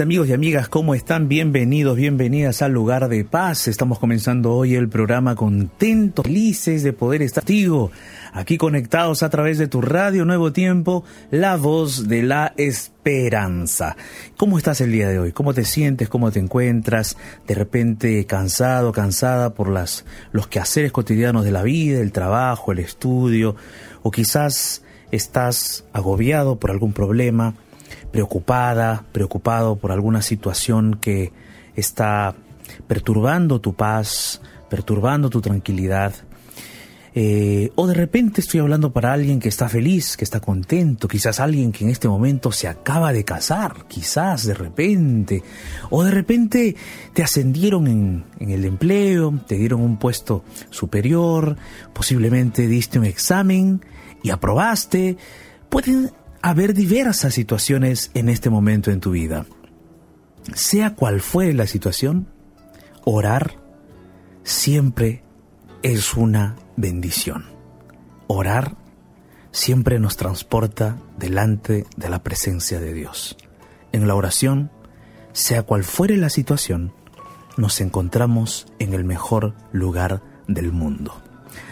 amigos y amigas, ¿cómo están? Bienvenidos, bienvenidas al lugar de paz. Estamos comenzando hoy el programa contentos, felices de poder estar contigo, aquí conectados a través de tu radio Nuevo Tiempo, la voz de la esperanza. ¿Cómo estás el día de hoy? ¿Cómo te sientes? ¿Cómo te encuentras? De repente cansado, cansada por las, los quehaceres cotidianos de la vida, el trabajo, el estudio, o quizás estás agobiado por algún problema preocupada, preocupado por alguna situación que está perturbando tu paz, perturbando tu tranquilidad. Eh, o de repente estoy hablando para alguien que está feliz, que está contento, quizás alguien que en este momento se acaba de casar, quizás de repente, o de repente te ascendieron en, en el empleo, te dieron un puesto superior, posiblemente diste un examen y aprobaste. Pueden haber diversas situaciones en este momento en tu vida. Sea cual fuere la situación, orar siempre es una bendición. Orar siempre nos transporta delante de la presencia de Dios. En la oración, sea cual fuere la situación, nos encontramos en el mejor lugar del mundo.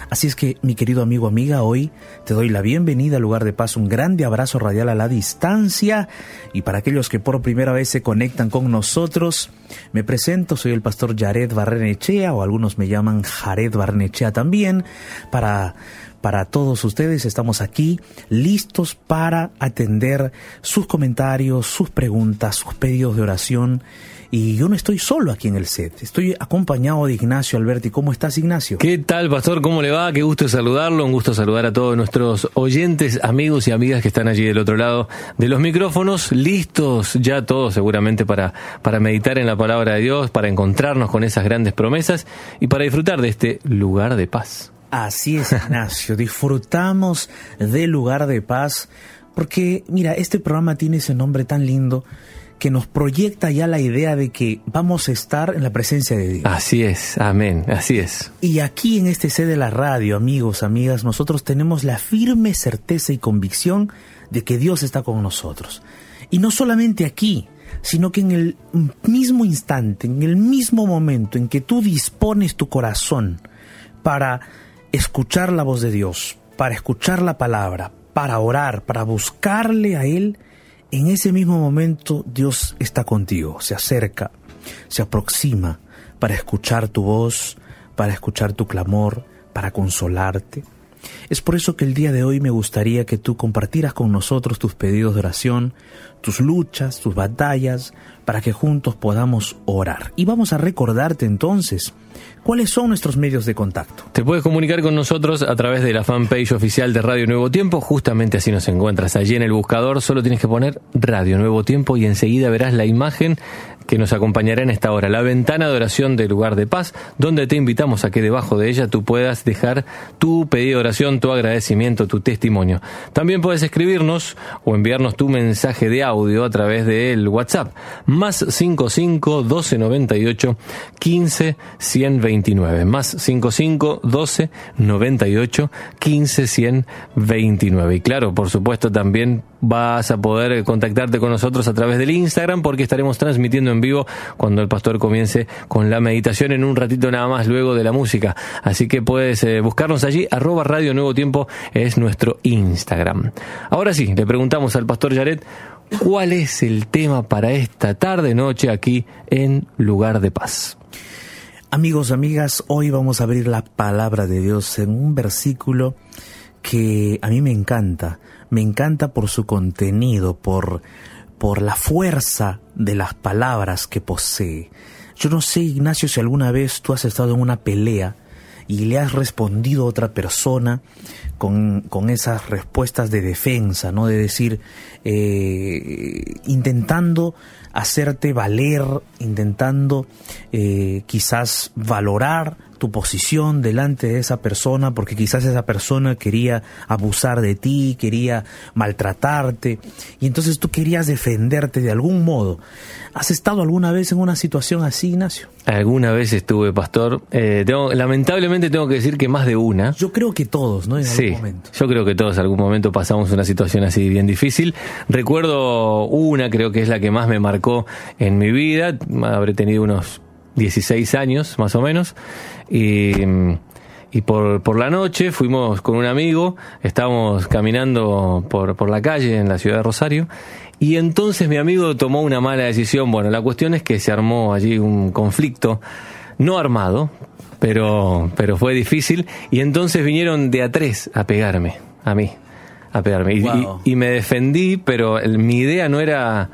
Así es que, mi querido amigo, amiga, hoy te doy la bienvenida al lugar de paz, un grande abrazo radial a la distancia. Y para aquellos que por primera vez se conectan con nosotros, me presento, soy el pastor Jared Barrenechea, o algunos me llaman Jared Barrenechea también, para para todos ustedes. Estamos aquí listos para atender sus comentarios, sus preguntas, sus pedidos de oración y yo no estoy solo aquí en el set, estoy acompañado de Ignacio Alberti. ¿Cómo estás, Ignacio? ¿Qué tal, Pastor? ¿Cómo le va? Qué gusto saludarlo, un gusto saludar a todos nuestros oyentes, amigos y amigas que están allí del otro lado de los micrófonos, listos ya todos seguramente para, para meditar en la palabra de Dios, para encontrarnos con esas grandes promesas y para disfrutar de este lugar de paz. Así es, Ignacio, disfrutamos del lugar de paz porque, mira, este programa tiene ese nombre tan lindo que nos proyecta ya la idea de que vamos a estar en la presencia de Dios. Así es, amén, así es. Y aquí en este sede de la radio, amigos, amigas, nosotros tenemos la firme certeza y convicción de que Dios está con nosotros. Y no solamente aquí, sino que en el mismo instante, en el mismo momento en que tú dispones tu corazón para escuchar la voz de Dios, para escuchar la palabra, para orar, para buscarle a Él, en ese mismo momento Dios está contigo, se acerca, se aproxima para escuchar tu voz, para escuchar tu clamor, para consolarte. Es por eso que el día de hoy me gustaría que tú compartieras con nosotros tus pedidos de oración, tus luchas, tus batallas, para que juntos podamos orar. Y vamos a recordarte entonces ¿Cuáles son nuestros medios de contacto? Te puedes comunicar con nosotros a través de la fanpage oficial de Radio Nuevo Tiempo. Justamente así nos encuentras. Allí en el buscador solo tienes que poner Radio Nuevo Tiempo y enseguida verás la imagen que nos acompañará en esta hora, la ventana de oración del lugar de paz, donde te invitamos a que debajo de ella tú puedas dejar tu pedido de oración, tu agradecimiento, tu testimonio. También puedes escribirnos o enviarnos tu mensaje de audio a través del WhatsApp, más 55 12 98 15 129, más 55 12 98 15 129. Y claro, por supuesto también vas a poder contactarte con nosotros a través del Instagram porque estaremos transmitiendo en vivo cuando el pastor comience con la meditación en un ratito nada más luego de la música. Así que puedes eh, buscarnos allí, arroba Radio Nuevo Tiempo es nuestro Instagram. Ahora sí, le preguntamos al pastor Jared cuál es el tema para esta tarde noche aquí en Lugar de Paz. Amigos, amigas, hoy vamos a abrir la palabra de Dios en un versículo que a mí me encanta me encanta por su contenido, por, por la fuerza de las palabras que posee. Yo no sé, Ignacio, si alguna vez tú has estado en una pelea y le has respondido a otra persona con, con esas respuestas de defensa, ¿no? De decir, eh, intentando hacerte valer, intentando eh, quizás valorar tu posición delante de esa persona, porque quizás esa persona quería abusar de ti, quería maltratarte, y entonces tú querías defenderte de algún modo. ¿Has estado alguna vez en una situación así, Ignacio? Alguna vez estuve, pastor. Eh, lamentablemente tengo que decir que más de una. Yo creo que todos, ¿no? sí, sí, momento. Yo creo que todos en algún momento pasamos una situación así bien difícil. Recuerdo una, creo que es la que más me marcó en mi vida. Habré tenido unos 16 años, más o menos. Y, y por, por la noche fuimos con un amigo, estábamos caminando por, por la calle en la ciudad de Rosario. Y entonces mi amigo tomó una mala decisión. Bueno, la cuestión es que se armó allí un conflicto no armado, pero, pero fue difícil. Y entonces vinieron de a tres a pegarme, a mí, a pegarme. Y, Wow. y- y me defendí, pero el- mi idea no era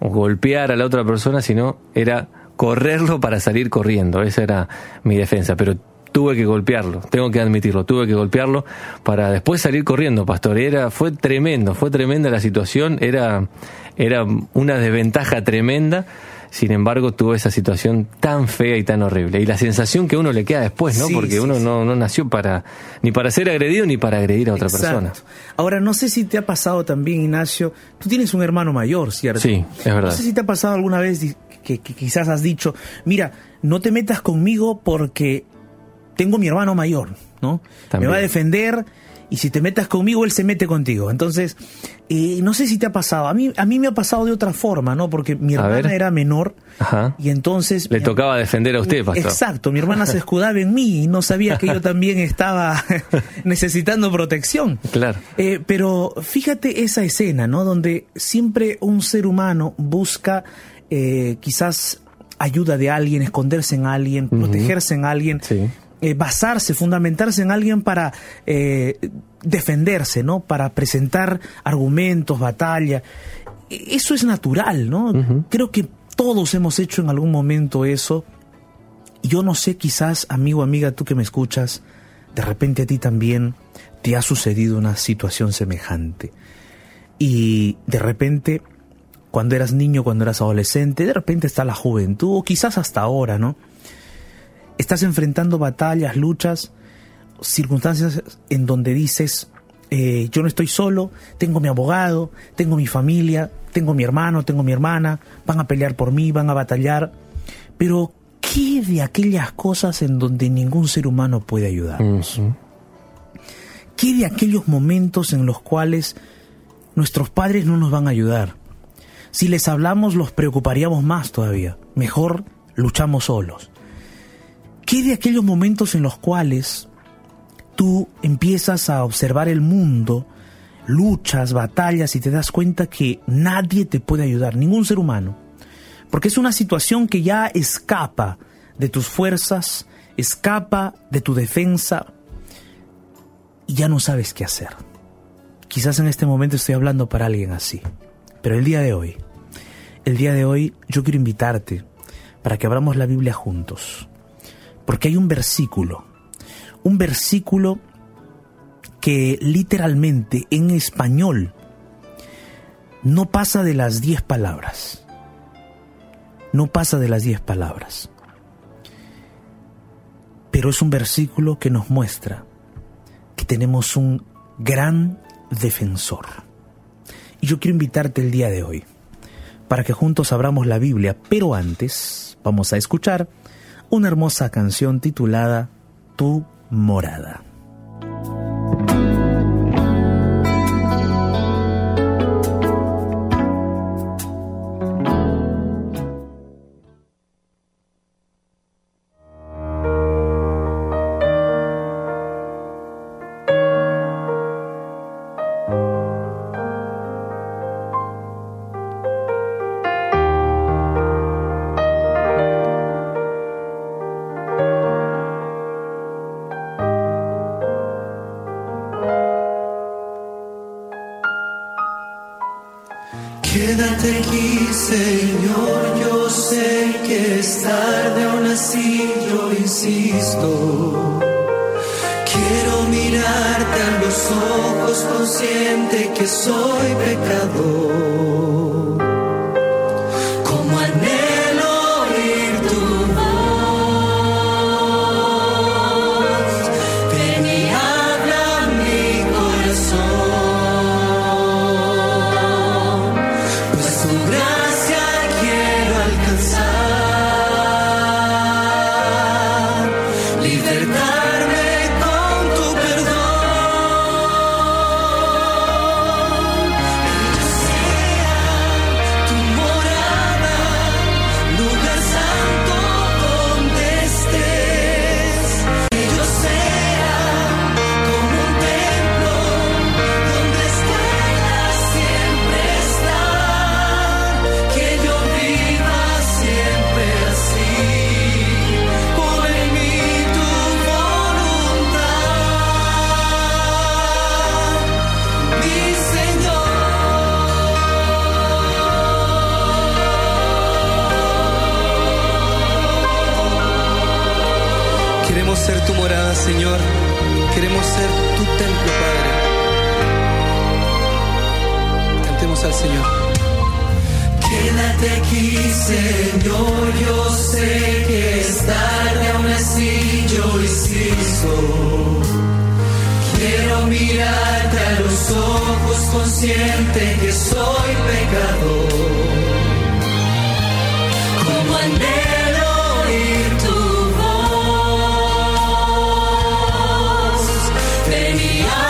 golpear a la otra persona, sino era correrlo para salir corriendo. Esa era mi defensa. Pero tuve que golpearlo, tengo que admitirlo, tuve que golpearlo para después salir corriendo, pastor. Era, fue tremendo, fue tremenda la situación, era, era una desventaja tremenda. Sin embargo, tuve esa situación tan fea y tan horrible. Y la sensación que uno le queda después, ¿no? Sí, Porque sí, uno sí. no, no nació para ni para ser agredido ni para agredir a otra Exacto. persona. Ahora, no sé si te ha pasado también, Ignacio. Tú tienes un hermano mayor, ¿cierto? Sí, es verdad. No sé si te ha pasado alguna vez que, que quizás has dicho, mira, no te metas conmigo porque tengo mi hermano mayor, ¿no? También. Me va a defender y si te metas conmigo, él se mete contigo. Entonces, eh, no sé si te ha pasado. A mí, a mí me ha pasado de otra forma, ¿no? Porque mi hermana era menor Ajá. y entonces... Le tocaba defender a usted, pastor. Exacto, mi hermana se escudaba en mí y no sabía que yo también estaba necesitando protección. Claro. Eh, pero fíjate esa escena, ¿no? Donde siempre un ser humano busca eh, quizás ayuda de alguien, esconderse en alguien, protegerse en alguien, Sí. Eh, basarse, fundamentarse en alguien para eh, defenderse, ¿no? Para presentar argumentos, batalla. E- Eso es natural, ¿no? Creo que todos hemos hecho en algún momento eso. Yo no sé, quizás, amigo, amiga, tú que me escuchas, de repente a ti también te ha sucedido una situación semejante. Y de repente, cuando eras niño, cuando eras adolescente, de repente está la juventud, o quizás hasta ahora, ¿no? Estás enfrentando batallas, luchas, circunstancias en donde dices, eh, yo no estoy solo, tengo mi abogado, tengo mi familia, tengo mi hermano, tengo mi hermana, van a pelear por mí, van a batallar, pero ¿qué de aquellas cosas en donde ningún ser humano puede ayudar? Ujú. ¿Qué de aquellos momentos en los cuales nuestros padres no nos van a ayudar? Si les hablamos los preocuparíamos más todavía. Mejor luchamos solos. ¿Qué de aquellos momentos en los cuales tú empiezas a observar el mundo, luchas, batallas y te das cuenta que nadie te puede ayudar, ningún ser humano? Porque es una situación que ya escapa de tus fuerzas, escapa de tu defensa, y ya no sabes qué hacer. Quizás en este momento estoy hablando para alguien así. Pero el día de hoy, el día de hoy yo quiero invitarte para que abramos la Biblia juntos. Porque hay un versículo, un versículo que literalmente en español no pasa de las diez palabras. No pasa de las diez palabras. Pero es un versículo que nos muestra que tenemos un gran defensor. Y yo quiero invitarte el día de hoy para que juntos abramos la Biblia, pero antes vamos a escuchar una hermosa canción titulada Tu morada. Quiero mirarte a los ojos, consciente que soy pecador. Ven y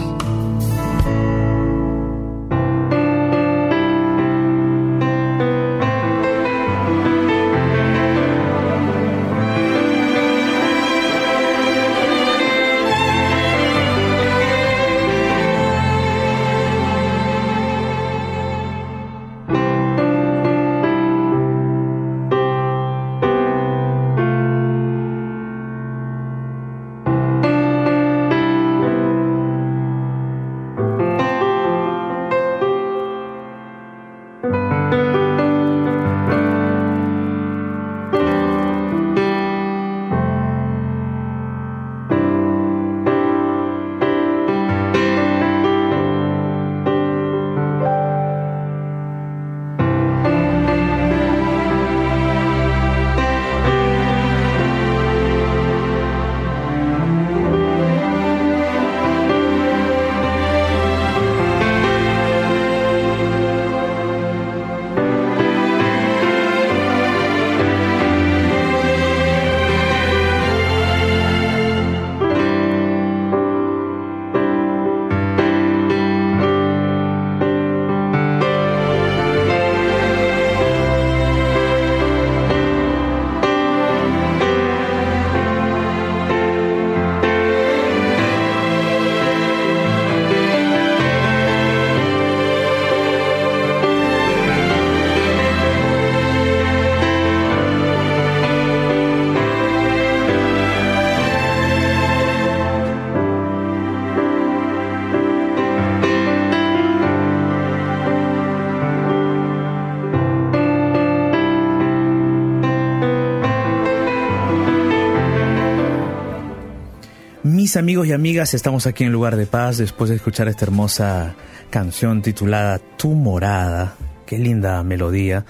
Amigos y amigas, estamos aquí en Lugar de Paz después de escuchar esta hermosa canción titulada Tu Morada. Qué linda melodía.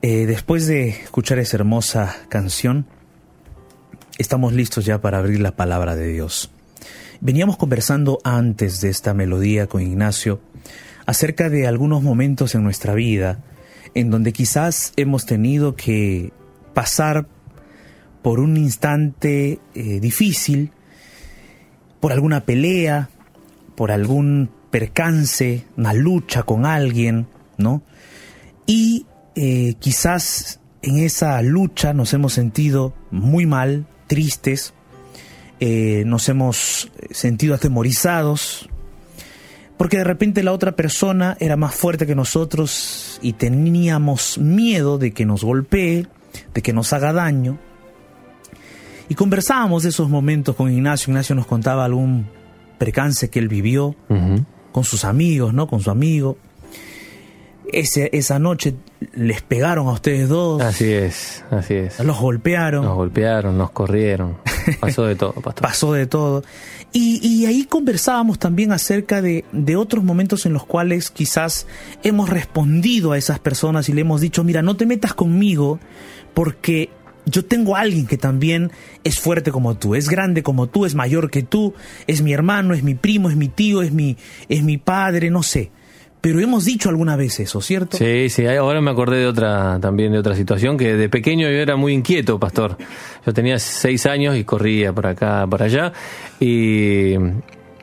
Eh, después de escuchar esa hermosa canción, estamos listos ya para abrir la palabra de Dios. Veníamos conversando antes de esta melodía con Ignacio acerca de algunos momentos en nuestra vida en donde quizás hemos tenido que pasar por un instante eh, difícil, por alguna pelea, por algún percance, una lucha con alguien, ¿no? Y eh, quizás en esa lucha nos hemos sentido muy mal, tristes, eh, nos hemos sentido atemorizados, porque de repente la otra persona era más fuerte que nosotros y teníamos miedo de que nos golpee, de que nos haga daño. Y conversábamos de esos momentos con Ignacio. Ignacio nos contaba algún percance que él vivió con sus amigos, ¿no? Con su amigo esa noche les pegaron a ustedes dos. Así es, así es. Los golpearon. Nos golpearon, nos corrieron. Pasó de todo, pastor. Pasó de todo. Y, ahí conversábamos también acerca de, de, otros momentos en los cuales quizás hemos respondido a esas personas y le hemos dicho, mira, no te metas conmigo porque yo tengo a alguien que también es fuerte como tú, es grande como tú, es mayor que tú, es mi hermano, es mi primo, es mi tío, es mi, es mi padre, no sé pero hemos dicho alguna vez eso, ¿cierto? Sí, sí, ahora me acordé de otra, también de otra situación, que de pequeño yo era muy inquieto, pastor. Yo tenía seis años y corría por acá, por allá, y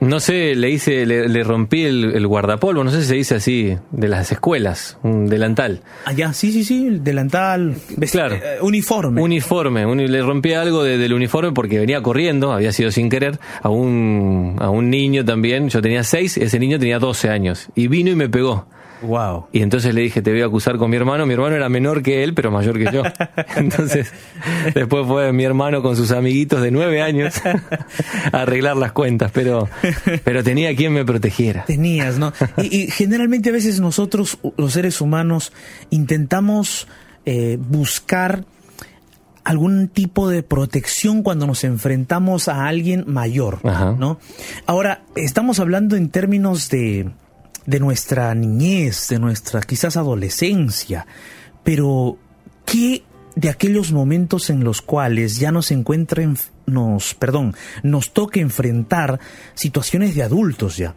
no sé, le hice, le, rompí el, guardapolvo, no sé si se dice así, de las escuelas, un delantal. Ah, ya, sí, sí, sí, delantal, claro. Eh, uniforme. Uniforme, le rompí algo del uniforme porque venía corriendo, había sido sin querer, a un, a un niño también, yo tenía seis, ese niño tenía doce años, y vino y me pegó. Wow. Y entonces le dije, te voy a acusar con mi hermano. Mi hermano era menor que él, pero mayor que yo. Entonces, después fue mi hermano con sus amiguitos de nueve años a arreglar las cuentas, pero, pero tenía quien me protegiera. Tenías, ¿no? Y, generalmente a veces nosotros, los seres humanos, intentamos eh, buscar algún tipo de protección cuando nos enfrentamos a alguien mayor, ¿no? Ahora, estamos hablando en términos de de nuestra niñez, de nuestra quizás adolescencia, pero ¿qué de aquellos momentos en los cuales ya nos encuentren, nos, perdón, nos toque enfrentar situaciones de adultos ya.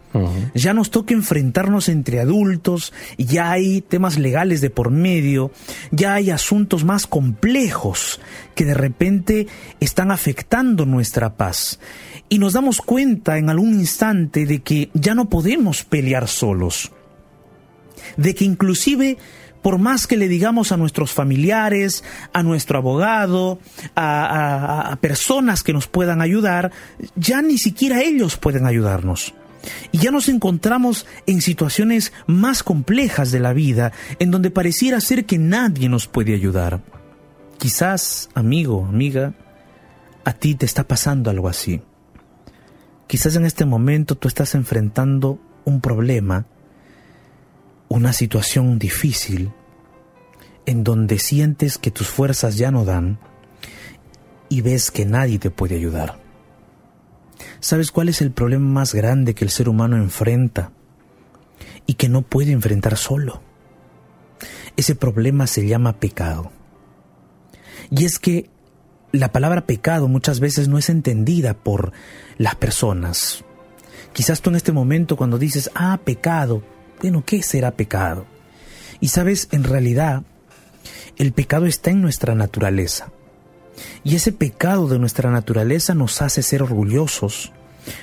Ya nos toca enfrentarnos entre adultos, ya hay temas legales de por medio, ya hay asuntos más complejos que de repente están afectando nuestra paz y nos damos cuenta en algún instante de que ya no podemos pelear solos, de que inclusive por más que le digamos a nuestros familiares, a nuestro abogado, a, personas que nos puedan ayudar, ya ni siquiera ellos pueden ayudarnos. Y ya nos encontramos en situaciones más complejas de la vida, en donde pareciera ser que nadie nos puede ayudar. Quizás, amigo, amiga, a ti te está pasando algo así. Quizás en este momento tú estás enfrentando un problema, una situación difícil, en donde sientes que tus fuerzas ya no dan y ves que nadie te puede ayudar. ¿Sabes cuál es el problema más grande que el ser humano enfrenta y que no puede enfrentar solo? Ese problema se llama pecado. Y es que la palabra pecado muchas veces no es entendida por las personas. Quizás tú en este momento cuando dices, ah, pecado, bueno, ¿qué será pecado? Y sabes, en realidad, el pecado está en nuestra naturaleza. Y ese pecado de nuestra naturaleza nos hace ser orgullosos,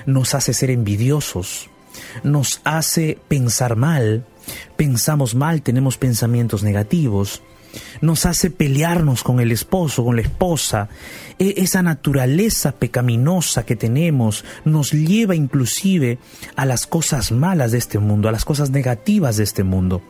nos hace ser envidiosos, nos hace pensar mal, pensamos mal, tenemos pensamientos negativos, nos hace pelearnos con el esposo, con la esposa. E, esa naturaleza pecaminosa que tenemos nos lleva inclusive a las cosas malas de este mundo, a las cosas negativas de este mundo.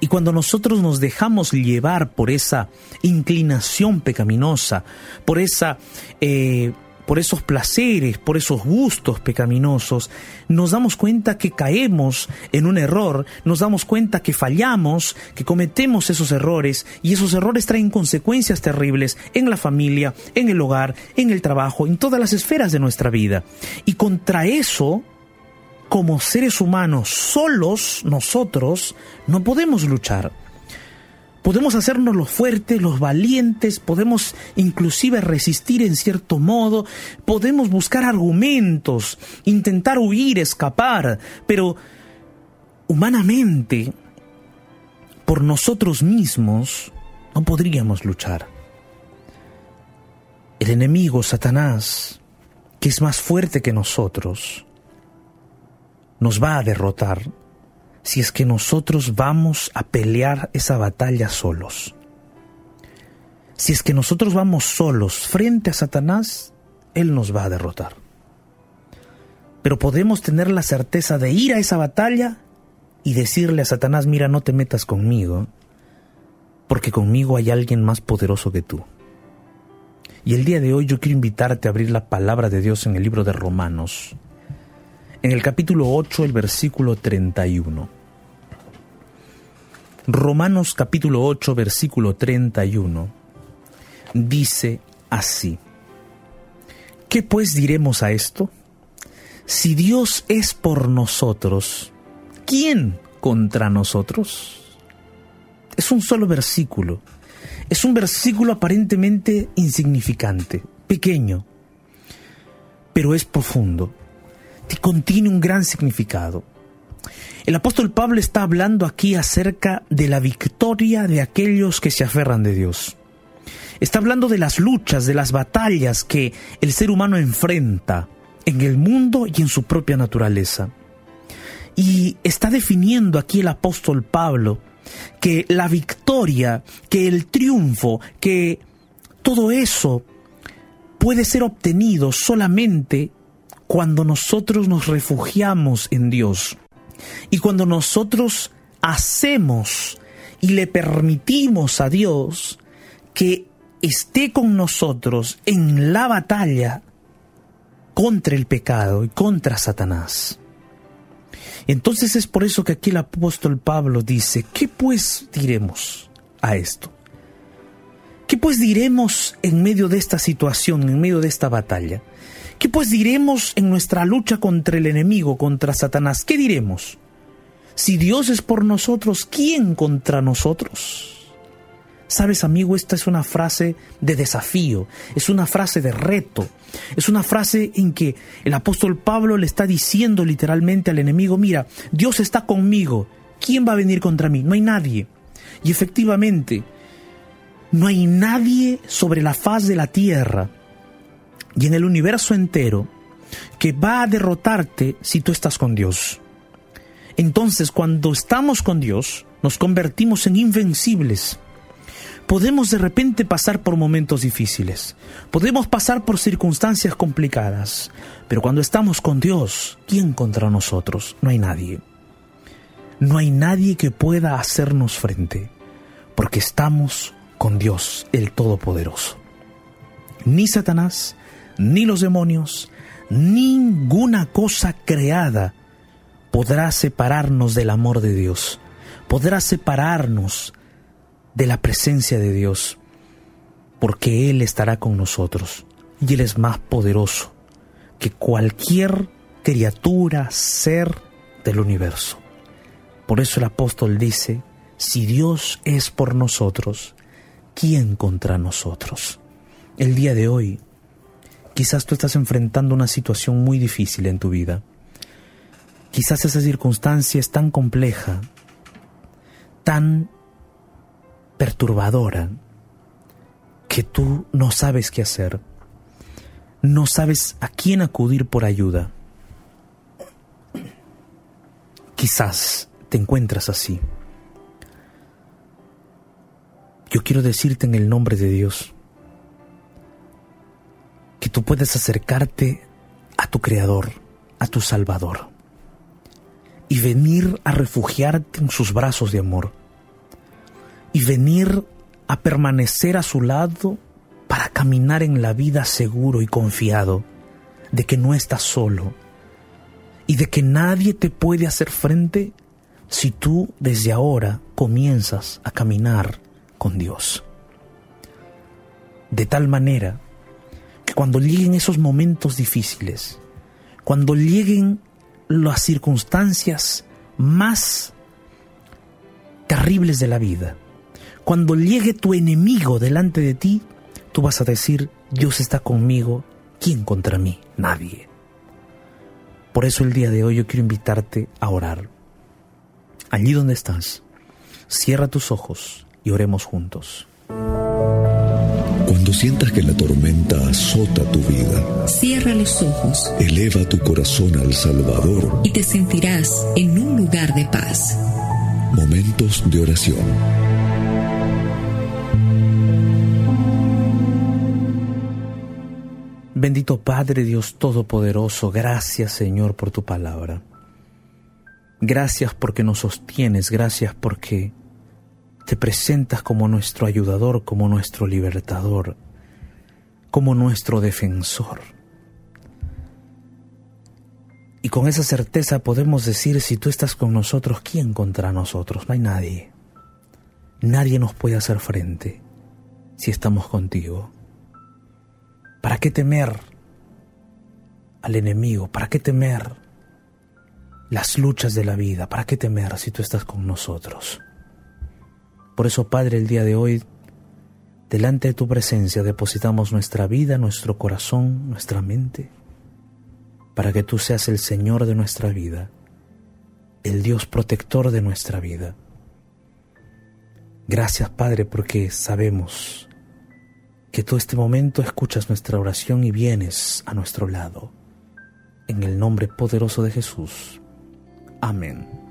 Y cuando nosotros nos dejamos llevar por esa inclinación pecaminosa, por esa eh, por esos placeres, por esos gustos pecaminosos, nos damos cuenta que caemos en un error, nos damos cuenta que fallamos, que cometemos esos errores y esos errores traen consecuencias terribles en la familia, en el hogar, en el trabajo, en todas las esferas de nuestra vida. Y contra eso, como seres humanos, solos nosotros, no podemos luchar. Podemos hacernos los fuertes, los valientes, podemos inclusive resistir en cierto modo, podemos buscar argumentos, intentar huir, escapar, pero humanamente, por nosotros mismos, no podríamos luchar. El enemigo, Satanás, que es más fuerte que nosotros, nos va a derrotar si es que nosotros vamos a pelear esa batalla solos. Si es que nosotros vamos solos frente a Satanás, Él nos va a derrotar. Pero podemos tener la certeza de ir a esa batalla y decirle a Satanás, mira, no te metas conmigo, porque conmigo hay alguien más poderoso que tú. Y el día de hoy yo quiero invitarte a abrir la palabra de Dios en el libro de Romanos, en el capítulo 8, el versículo 31. Romanos capítulo 8, versículo 31, dice así. ¿Qué pues diremos a esto? Si Dios es por nosotros, ¿quién contra nosotros? Es un solo versículo. Es un versículo aparentemente insignificante, pequeño, pero es profundo. Contiene un gran significado. El apóstol Pablo está hablando aquí acerca de la victoria de aquellos que se aferran de Dios. Está hablando de las luchas, de las batallas que el ser humano enfrenta en el mundo y en su propia naturaleza. Y está definiendo aquí el apóstol Pablo que la victoria, que el triunfo, que todo eso puede ser obtenido solamente cuando nosotros nos refugiamos en Dios y cuando nosotros hacemos y le permitimos a Dios que esté con nosotros en la batalla contra el pecado y contra Satanás. Entonces es por eso que aquí el apóstol Pablo dice, ¿qué pues diremos a esto? ¿Qué pues diremos en medio de esta situación, en medio de esta batalla? ¿Qué pues diremos en nuestra lucha contra el enemigo, contra Satanás? ¿Qué diremos? Si Dios es por nosotros, ¿quién contra nosotros? Sabes, amigo, esta es una frase de desafío, es una frase de reto, es una frase en que el apóstol Pablo le está diciendo literalmente al enemigo, mira, Dios está conmigo, ¿quién va a venir contra mí? No hay nadie. Y efectivamente, no hay nadie sobre la faz de la tierra y en el universo entero que va a derrotarte si tú estás con Dios. Entonces, cuando estamos con Dios, nos convertimos en invencibles podemos de repente pasar por momentos difíciles, podemos pasar por circunstancias complicadas, pero cuando estamos con Dios, ¿quién contra nosotros? No hay nadie. No hay nadie que pueda hacernos frente, porque estamos con Dios, el Todopoderoso. Ni Satanás, ni los demonios, ninguna cosa creada podrá separarnos del amor de Dios, podrá separarnos de la presencia de Dios, porque Él estará con nosotros y Él es más poderoso que cualquier criatura, ser del universo. Por eso el apóstol dice, si Dios es por nosotros, ¿quién contra nosotros? El día de hoy, quizás tú estás enfrentando una situación muy difícil en tu vida. Quizás esa circunstancia es tan compleja, tan perturbadora que tú no sabes qué hacer, no sabes a quién acudir por ayuda. Quizás te encuentras así. Yo quiero decirte en el nombre de Dios tú puedes acercarte a tu Creador, a tu Salvador, y venir a refugiarte en sus brazos de amor y venir a permanecer a su lado para caminar en la vida seguro y confiado de que no estás solo y de que nadie te puede hacer frente si tú desde ahora comienzas a caminar con Dios. De tal manera que cuando lleguen esos momentos difíciles, cuando lleguen las circunstancias más terribles de la vida, cuando llegue tu enemigo delante de ti, tú vas a decir, Dios está conmigo, ¿quién contra mí? Nadie. Por eso el día de hoy yo quiero invitarte a orar. Allí donde estás, cierra tus ojos y oremos juntos. Cuando sientas que la tormenta azota tu vida, cierra los ojos, eleva tu corazón al Salvador y te sentirás en un lugar de paz. Momentos de oración. Bendito Padre Dios Todopoderoso, gracias Señor por tu palabra. Gracias porque nos sostienes, gracias porque te presentas como nuestro ayudador, como nuestro libertador, como nuestro defensor. Y con esa certeza podemos decir, si tú estás con nosotros, ¿quién contra nosotros? No hay nadie. Nadie nos puede hacer frente si estamos contigo. ¿Para qué temer al enemigo? ¿Para qué temer las luchas de la vida? ¿Para qué temer si tú estás con nosotros? Por eso, Padre, el día de hoy, delante de tu presencia, depositamos nuestra vida, nuestro corazón, nuestra mente, para que tú seas el Señor de nuestra vida, el Dios protector de nuestra vida. Gracias, Padre, porque sabemos que tú este momento escuchas nuestra oración y vienes a nuestro lado. En el nombre poderoso de Jesús. Amén.